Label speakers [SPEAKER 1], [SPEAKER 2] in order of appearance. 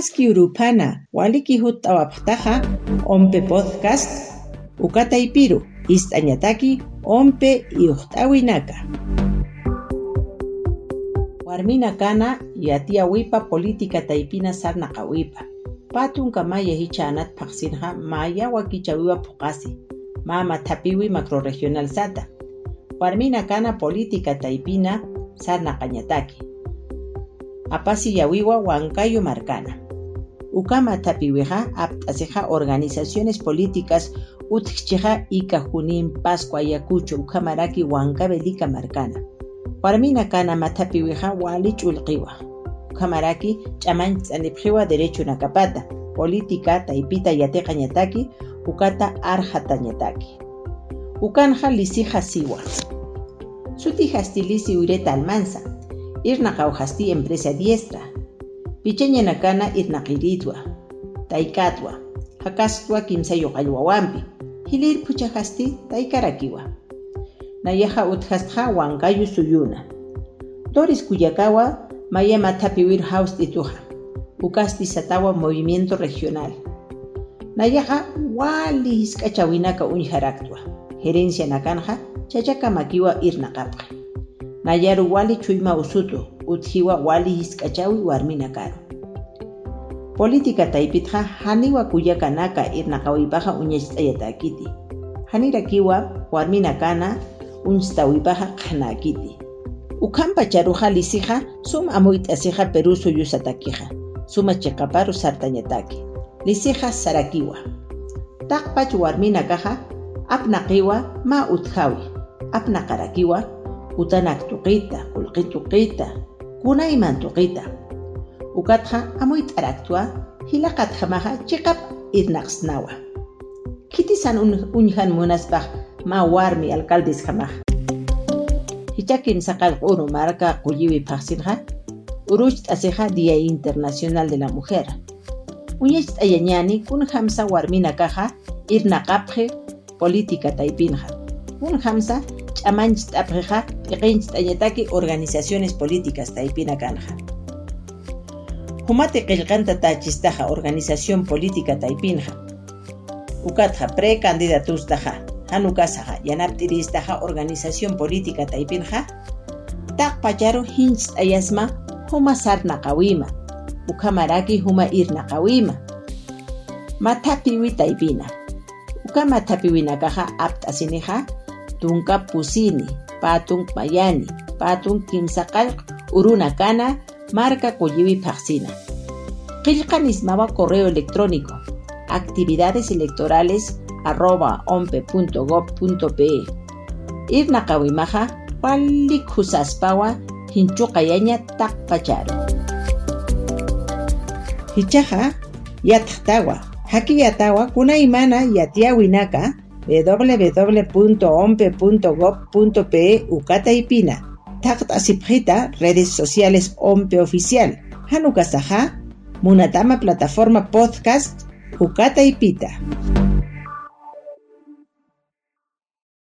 [SPEAKER 1] Maski urupana waliki hut'awapaqtaqa ompe podcast ukata ipiru ist'añataki ompe iuqt'awinaka warmina kana yatiawipa política taipina sarna qawipa patun kamaya hicha anat phaqsinqa maya wakichawiwa phuqasi mama thapiwi macroregional sata. Warmina kana política taipina sarna qañataki apasi yawiwa Huancayo marcana ukama tapiwiqa apt'asiqa organizaciones políticas ika junin pascua yakuchu ukamaraki Huancavelica marcana warmina kana matapiwiqa wali ch'ulqiwa ukamaraki ch'aman tz'anipqiwa derecho nakapata. Política taipita yatiqa ñataki ukata arjata ñataki ukanja lisiqa siwa. Suti hastilisi ureta almansa irna qawhasti empresa diestra pichaña nakana irna qiritwa taikatwa hakastua kimsayo qallwawanpi hilir puchahasti taikarakiwa nayaha uthastqa wankayu suyuna. Doris Kuyakawa maya matapiwir house tituja ukasti satawa movimiento regional. Nayaha wali hisk'achawinaka uñharaktua gerencia nakanja chachaka makiwa irna qapqa nayaru wali chuyma usutu uthiwa wali hisk'achawi warmina karu política taipitqa haniwa kuyakanaka irnaqawipaqa uñach'ayatakiti hanirakiwa warmina kana unchtawipaqa qhanakiti ukhampa charuja lisiqa suma amuyt'asiqa peru suyusatakiqa suma chiqaparu sartañataki lisiqa sarakiwa. Taqpach warmina kaqa apnaqiwa ma uthawi. Apnaqarakiwa utanak tuqita qullqi tuqita kunayman tuqita ukatqa amuy t'araktua hilaqatqamaqa chiqap irnaqsnawa. Kitisan uñhan munaspaq ma warmi alcaldes qamaqa hichakin saqal q'uru marca qulliwi phaqsinqa uruch t'asiqa Día Internacional de la Mujer. Uñach t'ayañani kun hamsa warmina kaqa irnaqapqi política taipinqa kun hamsa ch'amanchis t'apqiqa p'iqinchis t'añataki organizaciones políticas taipina kanqa humate qillqanta tachistaqa organización política taipinqa ukatqa precandidatustaqa hanukasaqa yanapt'iristaqa organización política taipinqa taqpacharu hinchis t'ayasma huma sarna qawima. Ukamaraki huma irna qawima. Mathapiwi taipina. Ukama thapiwinakaqa apt'asiniqa tunka pusini patun mayani patun kimsaqal uruna kana marca Collivi Paxina. Ismawa correo electrónico actividades electorales arroba ompe.gov.pe Irna qawimaja walik husaspawa hinchuqayaña taqpacharu. Hichaja yatqtawa hakiyatawa kunaymana yatiawinaka www.ompe.gov.pe ipina taqta asipjita redes sociales Ompe Oficial. Hanukasaja, Munatama Plataforma Podcast, Ukata y Pita.